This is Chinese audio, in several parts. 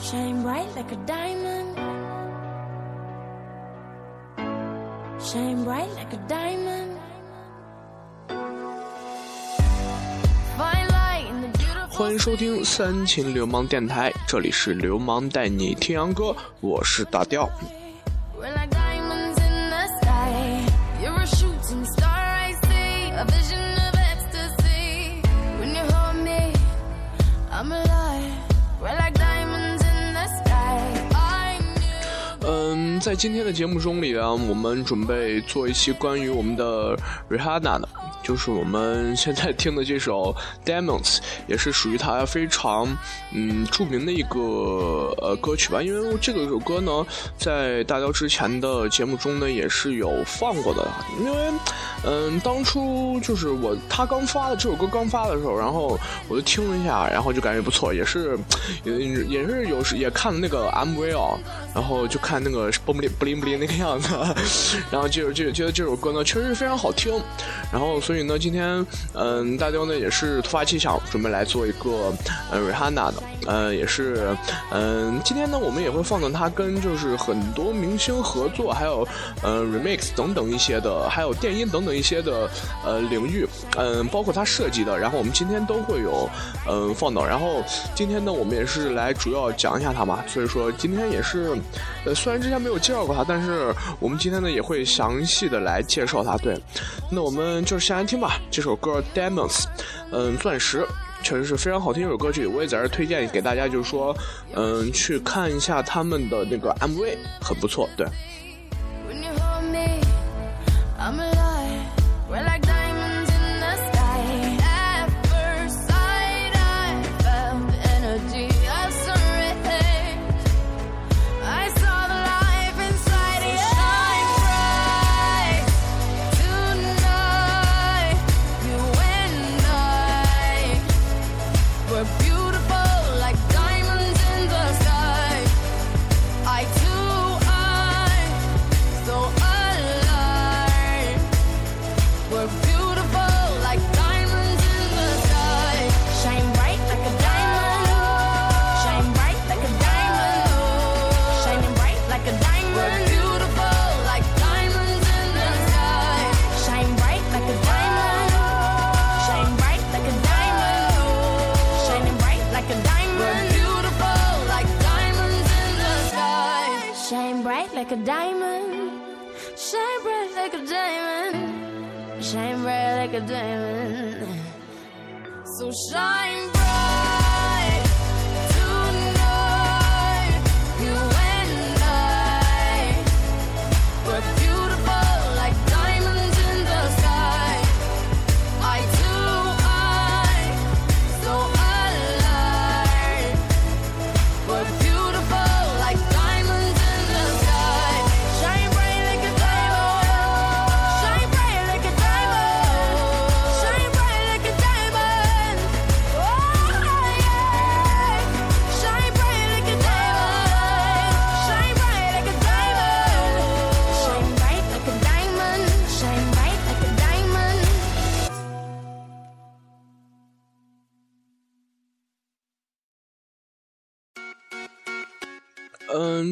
shine bright like a diamond, shine bright like a diamond. Find light in the beautiful. 欢迎收听三秦流氓电台，这里是流氓带你听洋歌，我是大调。在今天的节目中里呢，我们准备做一期关于我们的 Rihanna 的，就是我们现在听的这首 Demons，也是属于他非常嗯著名的一个呃歌曲吧。因为这个首歌呢，在大雕之前的节目中呢也是有放过的，因为嗯当初就是我他刚发的这首歌刚发的时候，然后我就听了一下，然后就感觉不错，也是也也是有时也看了那个 MV 哦，然后就看那个蹦不灵不灵不灵那个样子，然后就就觉得这首歌呢确实非常好听，然后所以以呢今天嗯大雕呢也是突发奇想，准备来做一个呃 Rihanna 的，呃也是嗯今天呢我们也会放到他跟就是很多明星合作，还有呃 remix 等等一些的，还有电音等等一些的呃领域，嗯包括他设计的，然后我们今天都会有嗯放到，然后今天呢我们也是来主要讲一下他嘛，所以说今天也是呃虽然之前没有介绍过他，但是我们今天呢也会详细的来介绍他。对，那我们就是先听吧，这首歌《Diamonds》，嗯，钻石。确实是非常好听一首歌曲，我也在这推荐给大家，就是说，嗯，去看一下他们的那个 MV，很不错，对。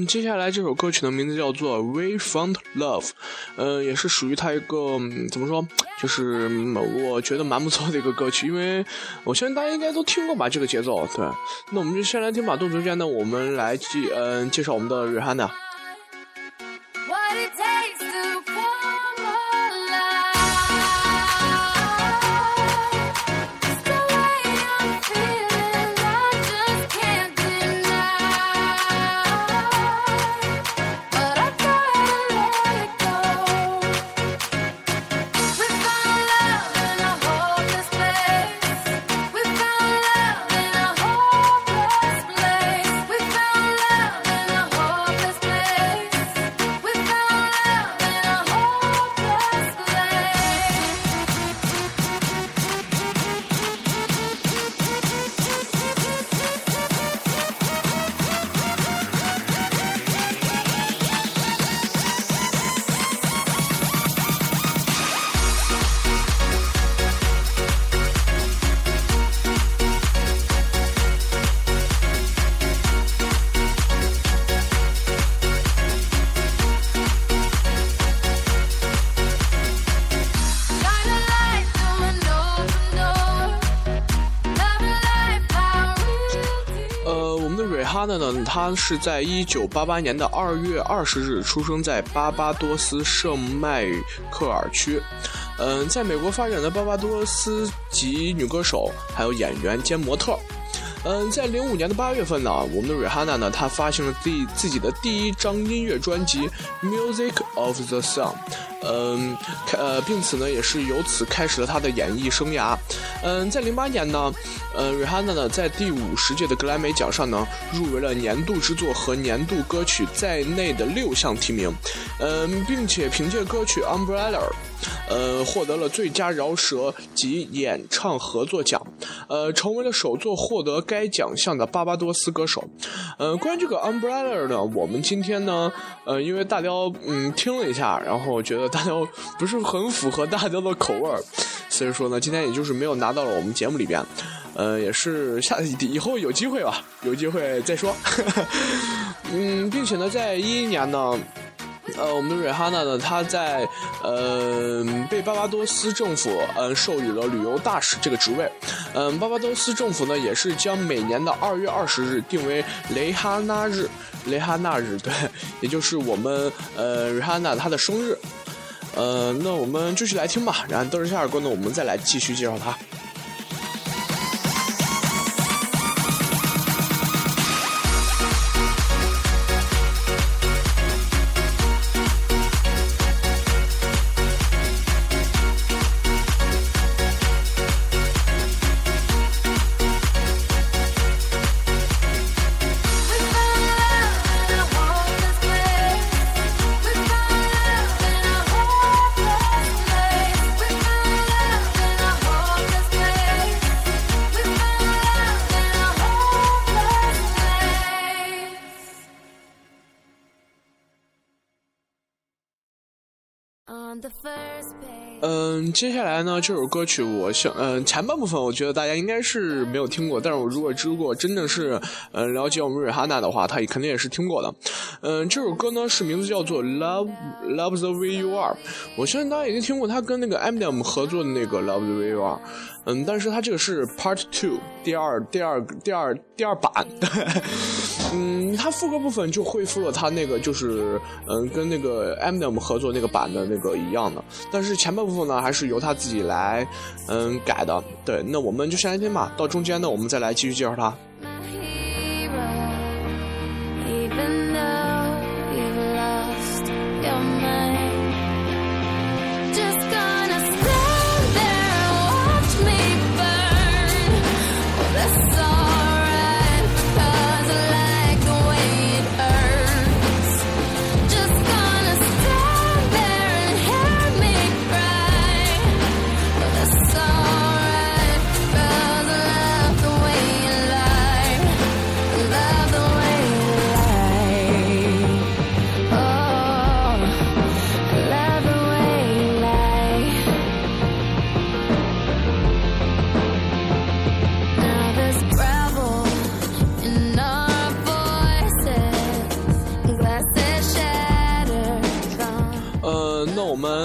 接下来这首歌曲的名字叫做《We Found Love》，呃，也是属于他一个、怎么说，就是我觉得蛮不错的一个歌曲，因为我相信大家应该都听过吧，这个节奏。对，那我们就先来听吧。动之间呢，我们来介嗯、介绍我们的 Rihanna。What it takes 的瑞哈娜呢，她是在一九八八年的二月二十日出生在巴巴多斯圣迈克尔区。嗯，在美国发展的巴巴多斯籍女歌手，还有演员兼模特。嗯，在零五年的八月份呢，我们的瑞哈娜呢，她发行了第自己的第一张音乐专辑《Music of the Sun》，嗯，呃，并此呢，也是由此开始了他的演艺生涯。嗯，在零八年呢，呃，瑞哈娜呢，在第五十届的格莱美奖上呢，入围了年度之作和年度歌曲在内的六项提名，嗯，并且凭借歌曲《Umbrella》。呃，获得了最佳饶舌及演唱合作奖，呃，成为了首座获得该奖项的巴巴多斯歌手。呃，关于这个 umbrella 呢，我们今天呢，呃，因为大雕嗯听了一下，然后觉得大家不是很符合大家的口味儿，所以说呢，今天也就是没有拿到了我们节目里边。呃，也是下以后有机会吧，有机会再说。嗯，并且呢，在一一年呢。呃，我们的瑞哈娜呢，她在呃被巴巴多斯政府呃授予了旅游大使这个职位。嗯，巴巴多斯政府呢也是将每年的二月二十日定为雷哈娜日，雷哈娜日对，也就是我们呃瑞哈娜她的生日。呃，那我们继续来听吧，然后德尔夏尔歌呢，我们再来继续介绍它。接下来呢，这首歌曲我想，嗯，前半部分我觉得大家应该是没有听过，但是我如果如果真的是，嗯，了解我们瑞哈娜的话，他也肯定也是听过的。嗯，这首歌呢是名字叫做《Love Love the Way You Are》，我相信大家已经听过他跟那个 Eminem 合作的那个《Love the Way You Are》。嗯，但是它这个是 Part Two，第二、第二、第二、第二版。嗯，他副歌部分就恢复了他那个，就是嗯，跟那个 Eminem 合作那个版的那个一样的。但是前半部分呢，还是由他自己来嗯改的。对，那我们就先来听吧。到中间呢，我们再来继续介绍他。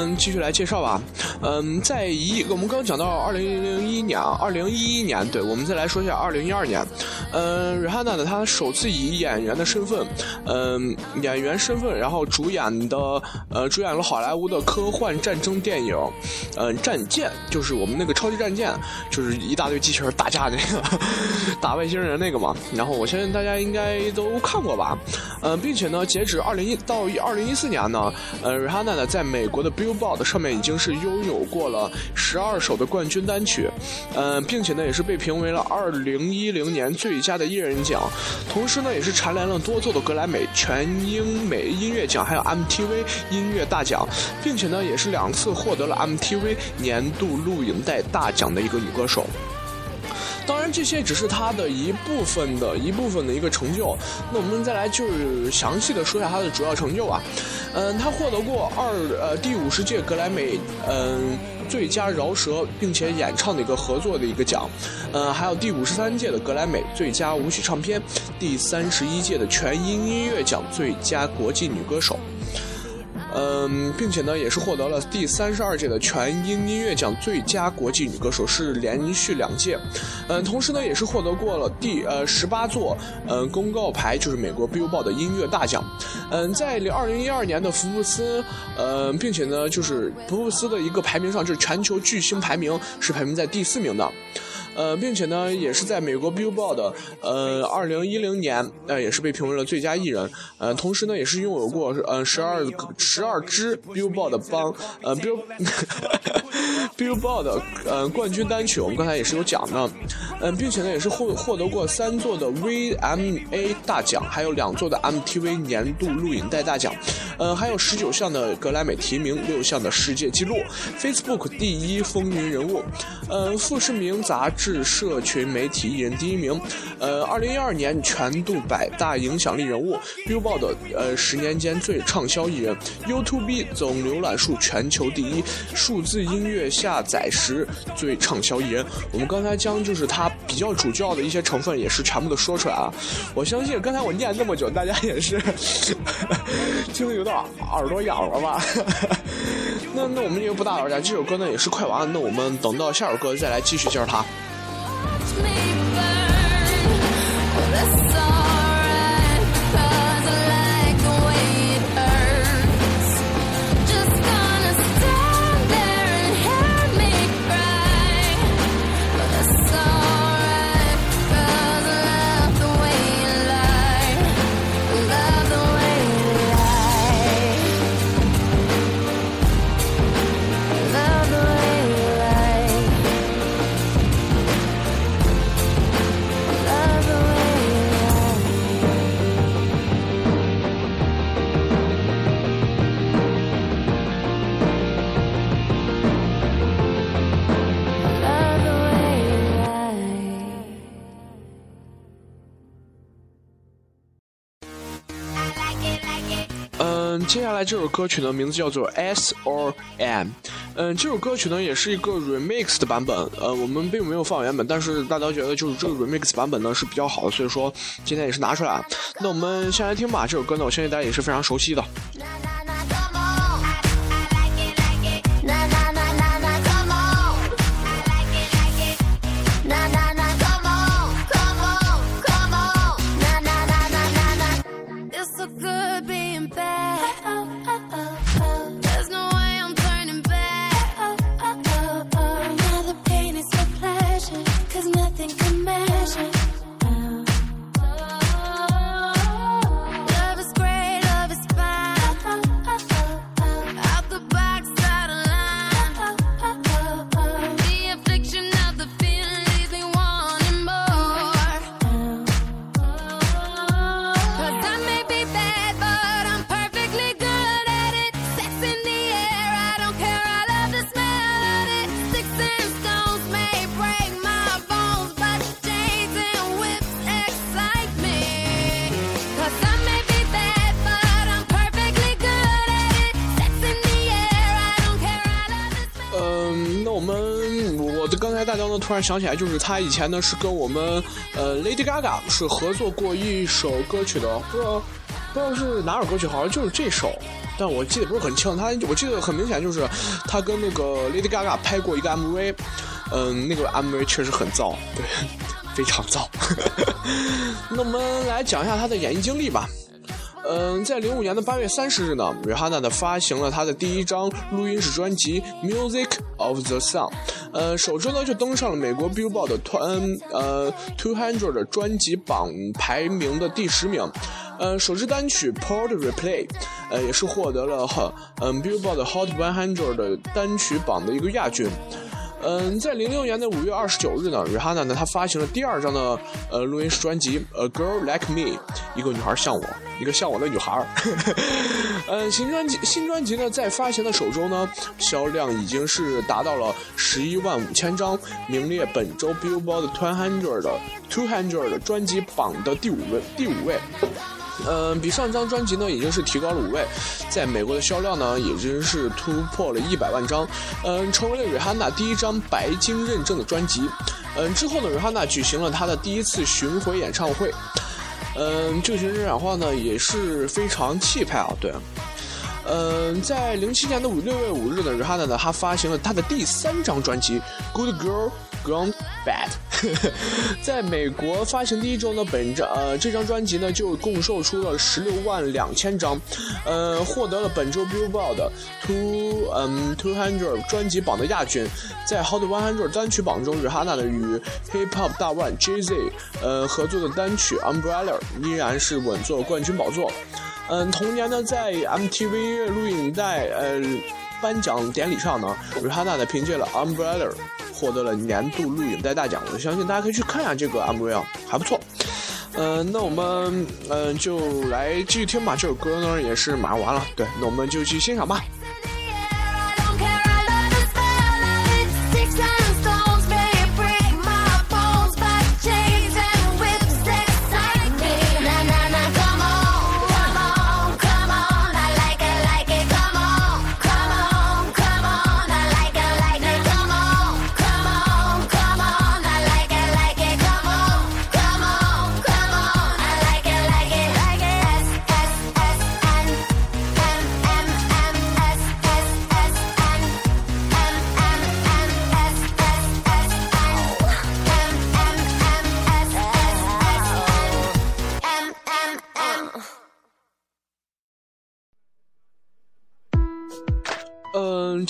嗯继续来介绍吧，嗯，在一我们刚讲到二零零一年啊，二零一一年，对，我们再来说一下二零一二年，嗯，瑞哈娜呢，她首次以演员的身份，嗯，演员身份，然后主演的，呃，主演了好莱坞的科幻战争电影，嗯，战舰，就是我们那个超级战舰，就是一大堆机器人打架那个，打外星人那个嘛，然后我相信大家应该都看过吧，嗯，并且呢，截止二零一到二零一四年呢，呃，瑞哈娜呢，在美国的 Billboard。上面已经是拥有过了十二首的冠军单曲，嗯，并且呢也是被评为了二零一零年最佳的艺人奖，同时呢也是蝉联了多座的格莱美全英美音乐奖，还有 MTV 音乐大奖，并且呢也是两次获得了 MTV 年度录影带大奖的一个女歌手。当然，这些只是他的一部分的一部分的一个成就。那我们再来就是详细的说一下他的主要成就啊。嗯，他获得过二呃第五十届格莱美嗯最佳饶舌并且演唱的一个合作的一个奖，嗯，还有第五十三届的格莱美最佳舞曲唱片，第三十一届的全英音乐奖最佳国际女歌手。嗯，并且呢，也是获得了第三十二届的全英音乐奖最佳国际女歌手，是连续两届。嗯，同时呢，也是获得过了第呃十八座嗯公告牌，就是美国 Billboard 的音乐大奖。嗯，在二零一二年的福布斯，呃，并且呢，就是福布斯的一个排名上，就是全球巨星排名是排名在第四名的。呃，并且呢，也是在美国 Billboard，呃，二零一零年，呃，也是被评为了最佳艺人。呃，同时呢，也是拥有过呃十二十二支 Billboard 帮呃 Bill Billboard 呃冠军单曲。我们刚才也是有讲的。嗯，并且呢，也是获获得过三座的 VMA 大奖，还有两座的 MTV 年度录影带大奖。呃，还有十九项的格莱美提名，六项的世界纪录，Facebook 第一风云人物。呃，富士明杂志。是社群媒体艺人第一名，呃，二零一二年全度百大影响力人物，Billboard 呃十年间最畅销艺人，YouTube 总浏览数全球第一，数字音乐下载时最畅销艺人。我们刚才将就是他比较主教的一些成分也是全部都说出来啊。我相信刚才我念那么久，大家也是 听得有点耳朵痒了吧？那那我们就不打扰大家，这首歌呢也是快完了，那我们等到下首歌再来继续介绍它。嗯，这首歌曲的，名字叫做 S or M。嗯，这首歌曲呢，也是一个 remix 的版本。呃，我们并没有放原本，但是大家觉得就是这个 remix 版本呢是比较好的，所以说今天也是拿出来。那我们先来听吧，这首歌呢，我相信大家也是非常熟悉的。突然想起来，就是他以前呢是跟我们呃 Lady Gaga 是合作过一首歌曲的，不知道不知道是哪首歌曲，好像就是这首，但我记得不是很清。他我记得很明显就是他跟那个 Lady Gaga 拍过一个 MV，嗯，那个 MV 确实很燥，对，非常燥。那我们来讲一下他的演艺经历吧。嗯在零五年的八月三十日呢瑞哈娜的发行了她的第一张录音室专辑 music of the sun 呃首周呢就登上了美国 billboard 团呃 two hundred 专辑榜排名的第十名。呃首支单曲 port Replay 呃也是获得了哈嗯 billboard hot one hundred 单曲榜的一个亚军。嗯，在零六年的五月二十九日呢，Rihanna 呢，她发行了第二张的呃录音室专辑《A Girl Like Me》，一个女孩像我，一个像我的女孩。嗯，新专辑新专辑呢，在发行的首周呢，销量已经是达到了十一万五千张，名列本周 Billboard Two Hundred 的 Two Hundred 专辑榜的第五位，第五位。嗯，比上张专辑呢已经是提高了五位，在美国的销量呢已经是突破了一百万张，嗯，成为了瑞哈娜第一张白金认证的专辑。嗯，之后呢，瑞哈娜举行了她的第一次巡回演唱会，嗯，这个巡回演唱会呢也是非常气派啊，对。嗯，在零七年的五六月五日呢瑞哈娜呢，她发行了她的第三张专辑《Good Girl Gone Bad》。在美国发行第一周呢，本张呃这张专辑呢就共售出了十六万两千张，呃，获得了本周 Billboard Two 嗯 Two Hundred 专辑榜的亚军。在 Hot One Hundred 单曲榜中，Rihanna 的与 Hip Hop 大腕 Jay Z 呃合作的单曲 Umbrella 依然是稳坐冠军宝座。嗯，同年呢，在 MTV 录影带呃颁奖典礼上呢，Rihanna 呢凭借了 Umbrella 获得了年度录影带大奖。我相信大家可以去看一下这个 MV 啊还不错。嗯，那我们嗯就来继续听吧。这首歌呢也是马上完了，对，那我们就去欣赏吧。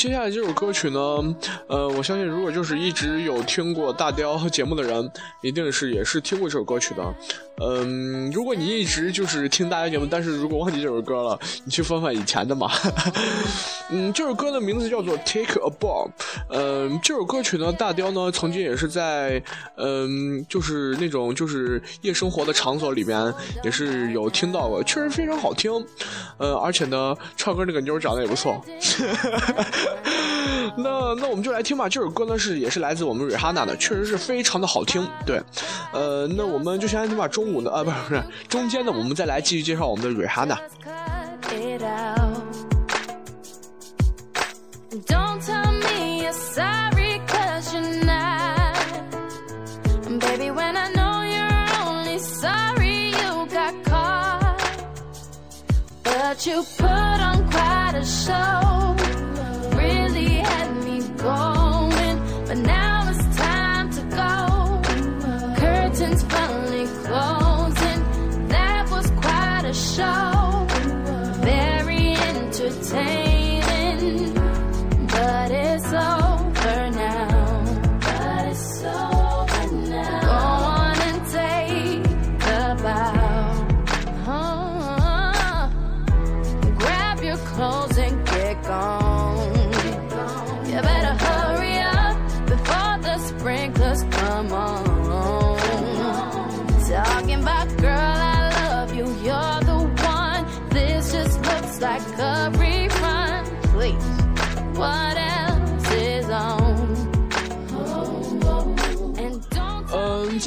接下来这首歌曲呢，呃，我相信如果就是一直有听过大雕节目的人，一定是也是听过这首歌曲的。嗯，如果你一直就是听大雕节目，但是如果忘记这首歌了，你去翻翻以前的嘛。嗯，这首歌的名字叫做《Take a Bow》。嗯，这首歌曲呢，大雕呢曾经也是在嗯，就是那种就是夜生活的场所里边也是有听到过，确实非常好听。呃，而且呢，唱歌那个妞长得也不错。那那我们就来听吧，这首歌呢是也是来自我们瑞哈娜的，确实是非常的好听。对，呃，那我们就先来听吧。中午呢，啊，不是不是，中间呢，我们再来继续介绍我们的瑞哈娜。cut it out. And Don't tell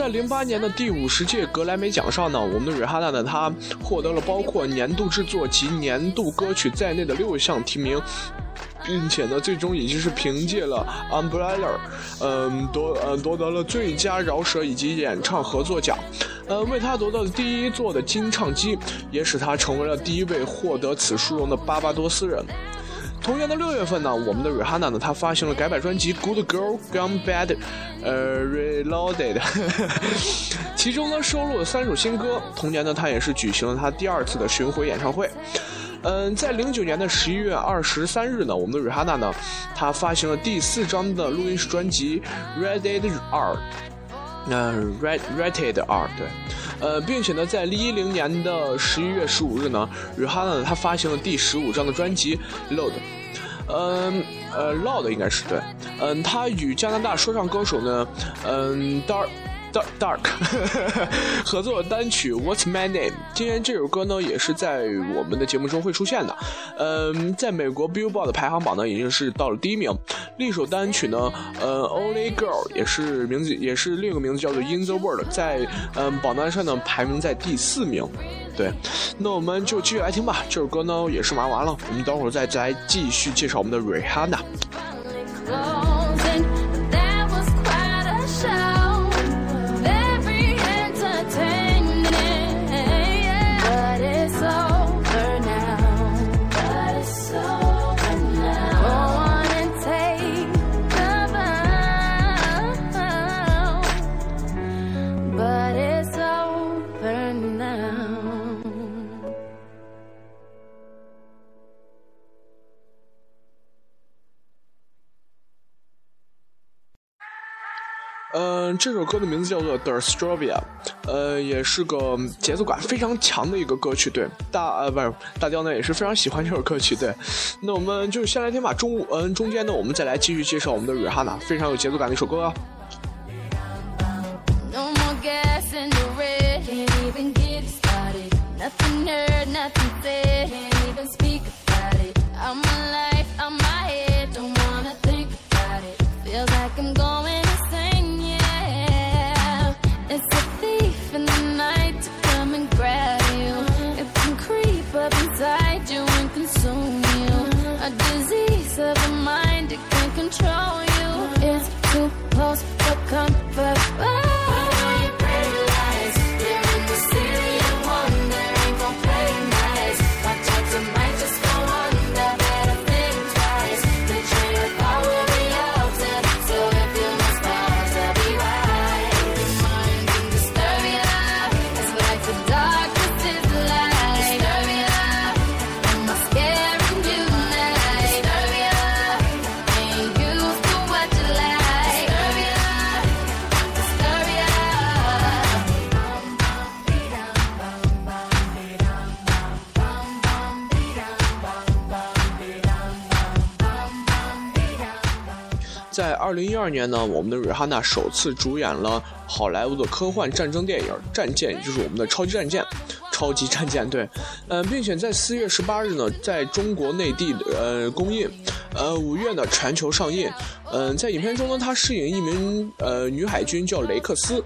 在零八年的第五十届格莱美奖上呢，我们的瑞哈娜呢，她获得了包括年度制作及年度歌曲在内的六项提名。并且呢，最终也就是凭借了《Umbrella》，嗯，夺呃夺得了最佳饶舌以及演唱合作奖，呃，为他夺得了第一座的金唱机，也使他成为了第一位获得此殊荣的巴巴多斯人。同年的六月份呢，我们的 Rihanna 呢，她发行了改版专辑《Good Girl Gone Bad》，呃，Reloaded，其中呢收录了三首新歌。同年呢，她也是举行了她第二次的巡回演唱会。嗯，在零九年的十一月二十三日呢，我们的 Rihanna 呢，她发行了第四张的录音室专辑《Rated R》。那 Red Rated R 对，呃，并且呢，在一零年的十一月十五日呢，Rihanna 呢她发行了第十五张的专辑《Load》，嗯呃 Load 应该是对，嗯，她与加拿大说唱歌手呢，嗯，Dar。Dark Dark 合作单曲《What's My Name》，今天这首歌呢也是在我们的节目中会出现的。嗯，在美国 Billboard 的排行榜呢已经是到了第一名。另一首单曲呢，呃，《Only Girl》也是名字，也是另一个名字叫做《In the World》，在嗯榜单上呢排名在第四名。对，那我们就继续来听吧。这首歌呢也是玩完了，我们等会儿再再继续介绍我们的 Rihanna。这首歌的名字叫做《The Strovia》，呃，也是个节奏感非常强的一个歌曲。对，大呃不是大雕呢也是非常喜欢这首歌曲。对，那我们就先来听吧。中嗯中间呢，我们再来继续介绍我们的瑞哈娜，非常有节奏感的一首歌。No more gas in the red. Can't even get it started. Nothing heard, nothing 在二零一二年呢，我们的瑞哈娜首次主演了好莱坞的科幻战争电影《战舰》，也就是我们的超级战舰。超级战舰对，呃，并且在四月十八日呢，在中国内地呃公映，呃，五月呢全球上映。嗯、在影片中呢，她饰演一名呃女海军，叫雷克斯。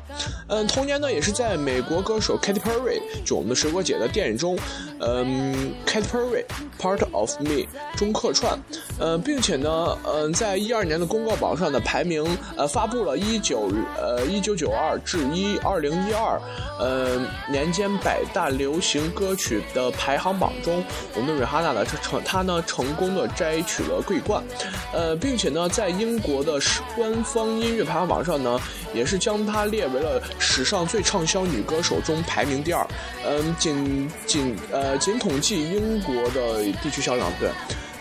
嗯、同年呢，也是在美国歌手 Katy Perry，就我们的水果姐的电影中，嗯、Katy Perry Part of Me 中客串。呃，并且呢，嗯、在一二年的公告榜上的排名，呃，发布了一九呃一九九二至一二零一二，呃年间百大流行歌曲的排行榜中，我们的瑞哈娜呢成她呢成功的摘取了桂冠，呃，并且呢在英国的官方音乐排行榜上呢，也是将她列为了史上最畅销女歌手中排名第二，嗯、仅仅呃仅统计英国的地区销量，对。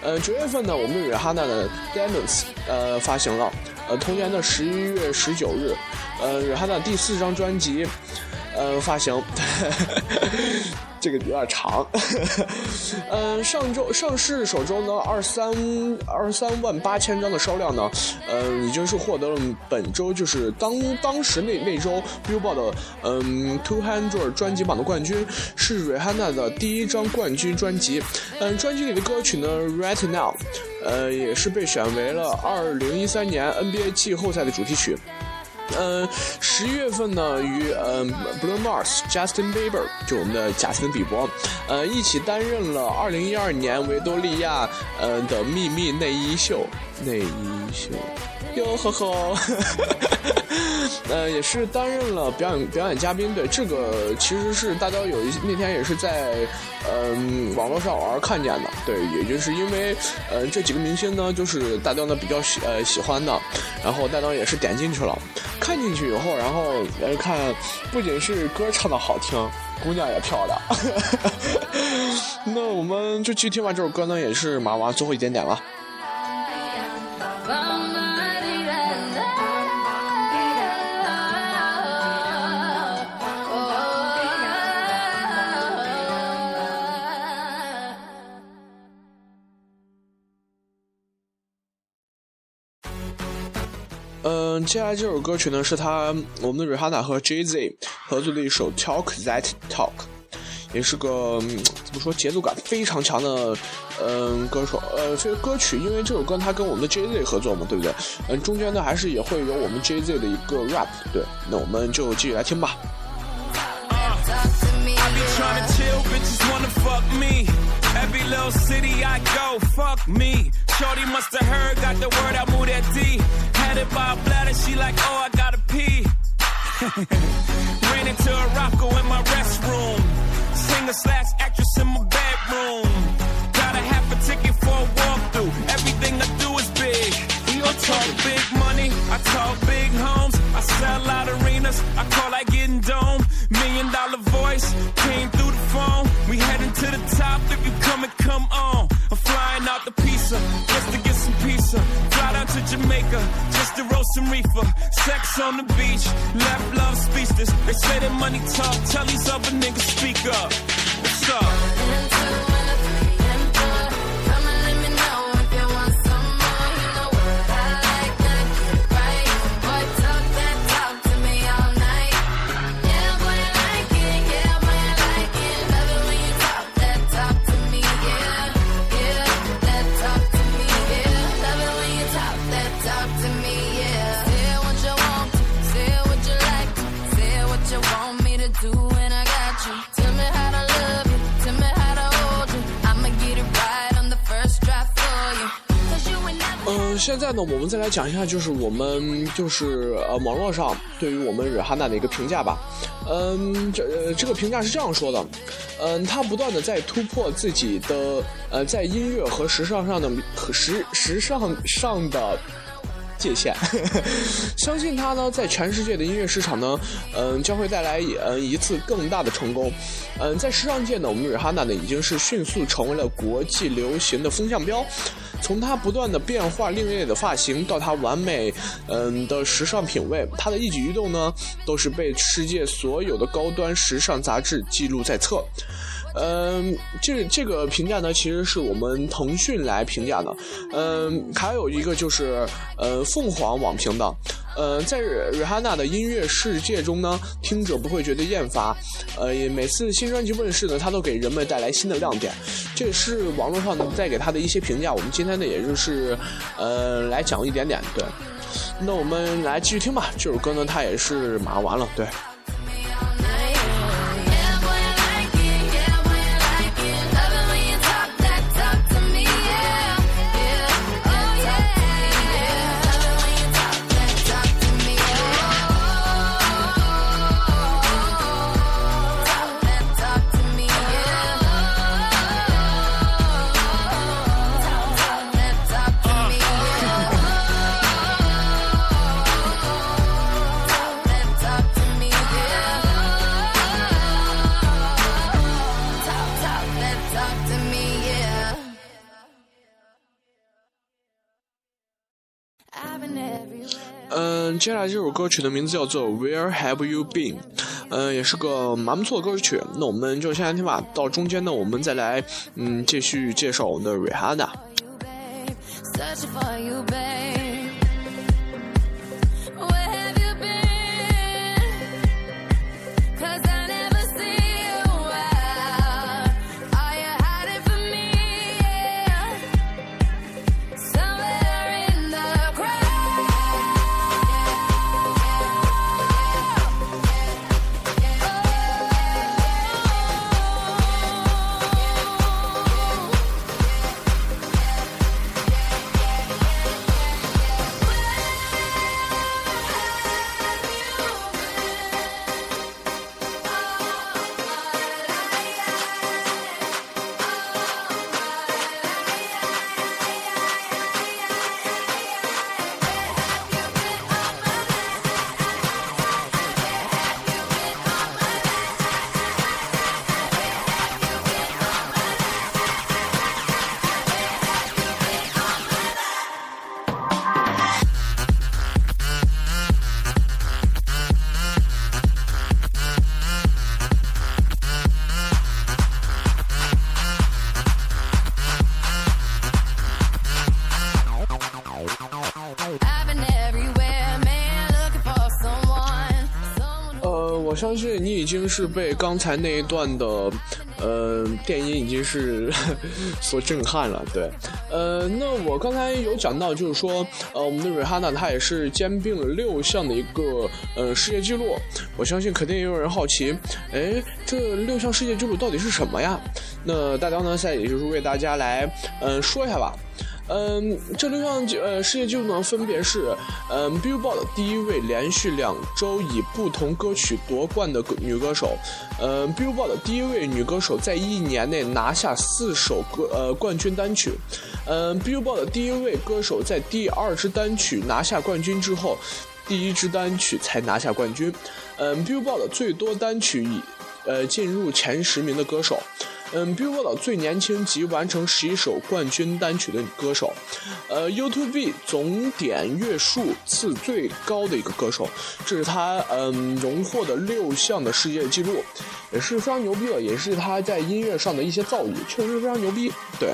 呃，九月份呢，我们瑞哈娜的《Diamonds》呃发行了，呃，同年的十一月十九日，呃，瑞哈娜第四张专辑，呃发行，这个有点长，嗯、上周上市首周呢，二三二三万八千张的销量呢，嗯、已经是获得了本周就是当当时那那周 Billboard 嗯 Two Hundred 专辑榜的冠军，是瑞哈娜的第一张冠军专辑。嗯，专辑里的歌曲呢，Right Now，呃，也是被选为了二零一三年 NBA 季后赛的主题曲。嗯，十一月份呢，与嗯，Blue Mars、Justin Bieber 就我们的贾斯汀比伯，呃，一起担任了二零一二年维多利亚呃的秘密内衣秀内衣秀，哟呵呵，呃，也是担任了表演表演嘉宾。对，这个其实是大家有一那天也是在嗯网络上偶尔看见的。对，也就是因为呃这几个明星呢，就是大雕呢比较喜呃喜欢的，然后大雕也是点进去了，看进去以后，然后来看，不仅是歌唱的好听，姑娘也漂亮。那我们就去听完这首歌呢，也是马上完最后一点点了。接下来这首歌曲呢，是他我们的 Rihanna 和 Jay Z 合作的一首 Talk That Talk，也是个、怎么说节奏感非常强的嗯歌手呃这个歌曲，因为这首歌他跟我们的 Jay Z 合作嘛，对不对？嗯，中间呢还是也会有我们 Jay Z 的一个 rap，对，那我们就继续来听吧。I little city I go, fuck me. Shorty must have heard, got the word, I moved that D. Had it by a bladder, she like, oh, I gotta pee. Ran into a rocko in my restroom. Singer slash actress in my bedroom. Got a half a ticket for a walkthrough. Everything I do is big. I talk big money, I talk big homes. I sell out arenas, I call that getting dome. Million dollar voice came through phone. We heading to the top if you come and come on. I'm flying out the pizza just to get some pizza. Fly down to Jamaica just to roast some reefer, sex on the beach, left love speechless. They say that money talk, tell these other niggas speak up. What's up? 现在呢，我们再来讲一下，就是我们就是呃网络上对于我们瑞哈娜的一个评价吧。嗯，这、呃、这个评价是这样说的，嗯，他不断的在突破自己的呃在音乐和时尚上的和时时尚上的界限，相信他呢，在全世界的音乐市场呢，嗯、将会带来呃一次更大的成功。嗯、在时尚界呢，我们瑞哈娜呢已经是迅速成为了国际流行的风向标。从她不断的变化另类的发型，到她完美嗯的时尚品味，她的一举一动呢，都是被世界所有的高端时尚杂志记录在册。嗯，这这个评价呢，其实是我们腾讯来评价的。嗯，还有一个就是呃凤凰网评的。呃，在瑞哈娜的音乐世界中呢，听者不会觉得厌乏。呃，也每次新专辑问世呢，它都给人们带来新的亮点。这也是网络上带给他的一些评价。我们今天呢，也就是呃来讲一点点。对，那我们来继续听吧。这首歌呢，它也是马上完了。对。接下来这首歌曲的名字叫做《Where Have You Been》，嗯，也是个蛮不错的歌曲。那我们就先来听吧，到中间呢，我们再来嗯继续介绍我们的 Rihanna 相信你已经是被刚才那一段的，呃，电音已经是 所震撼了，对。呃，那我刚才有讲到，就是说，呃，我们的瑞哈娜她也是兼并了六项的一个呃世界纪录。我相信肯定也有人好奇，哎，这六项世界纪录到底是什么呀？那大雕呢，现在也就是为大家来嗯、说一下吧。嗯，这六项呃世界纪录呢，分别是，嗯，Billboard 第一位连续两周以不同歌曲夺冠的女歌手，嗯，Billboard 第一位女歌手在一年内拿下四首歌呃冠军单曲，嗯，Billboard 第一位歌手在第二支单曲拿下冠军之后，第一支单曲才拿下冠军，嗯，Billboard 最多单曲以呃进入前十名的歌手。嗯，Billboard 最年轻及完成十一首冠军单曲的歌手，呃，YouTube 总点阅数次最高的一个歌手，这是他嗯荣获的六项的世界纪录，也是非常牛逼的，也是他在音乐上的一些造诣，确实非常牛逼。对，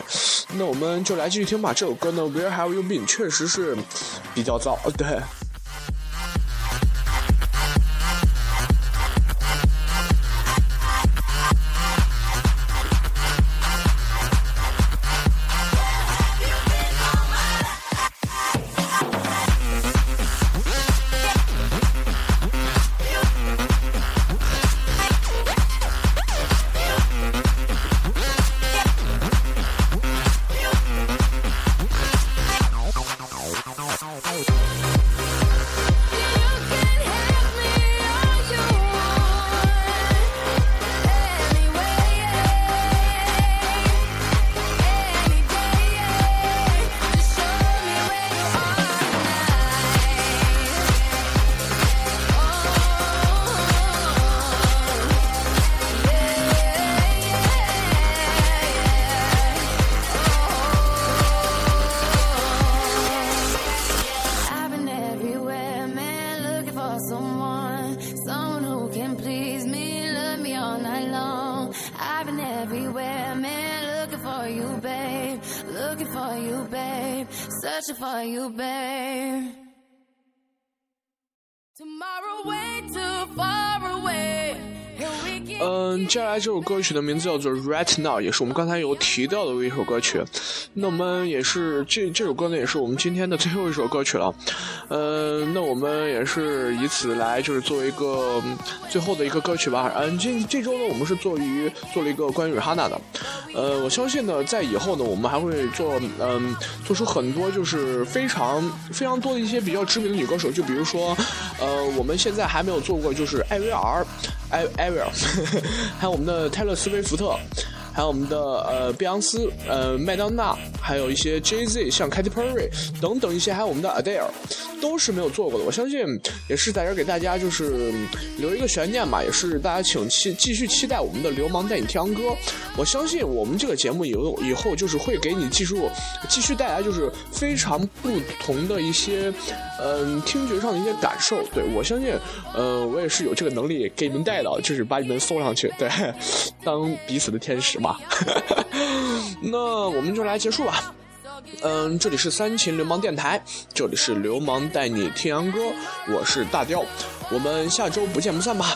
那我们就来继续听吧。这首歌呢，Where Have You Been，确实是比较燥，对。For someone, someone who can please me, love me all night long. I've been everywhere, man, looking for you, babe, looking for you, babe, searching for you, babe. Tomorrow way too far 嗯，接下来这首歌曲的名字叫做《Right Now》，也是我们刚才有提到的一首歌曲。那我们也是这这首歌呢，也是我们今天的最后一首歌曲了。嗯，那我们也是以此来就是作为一个最后的一个歌曲吧。嗯，这这周呢，我们是做于做了一个关于瑞哈娜的。呃，我相信呢，在以后呢，我们还会做嗯做出很多就是非常非常多的一些比较知名的女歌手，就比如说，呃，我们现在还没有做过就是艾薇儿，艾艾薇儿，还有我们的泰勒·斯威夫特。还有我们的呃碧昂斯、呃麦当娜，还有一些 Jay Z，像 Katy Perry 等等一些，还有我们的 Adele，都是没有做过的。我相信也是在这儿给大家就是留一个悬念吧，也是大家请期继续期待我们的《流氓带你听歌》。我相信我们这个节目以后以后就是会给你记住，继续带来就是非常不同的一些嗯、听觉上的一些感受。对我相信，呃，我也是有这个能力给你们带到，就是把你们送上去，对，当彼此的天使嘛。那我们就来结束吧。嗯，这里是三秦流氓电台，这里是流氓带你听洋歌，我是大雕，我们下周不见不散吧。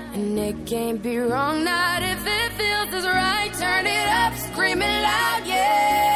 And it can't be wrong. Not if it feels as right. Turn it up, scream it loud, yeah.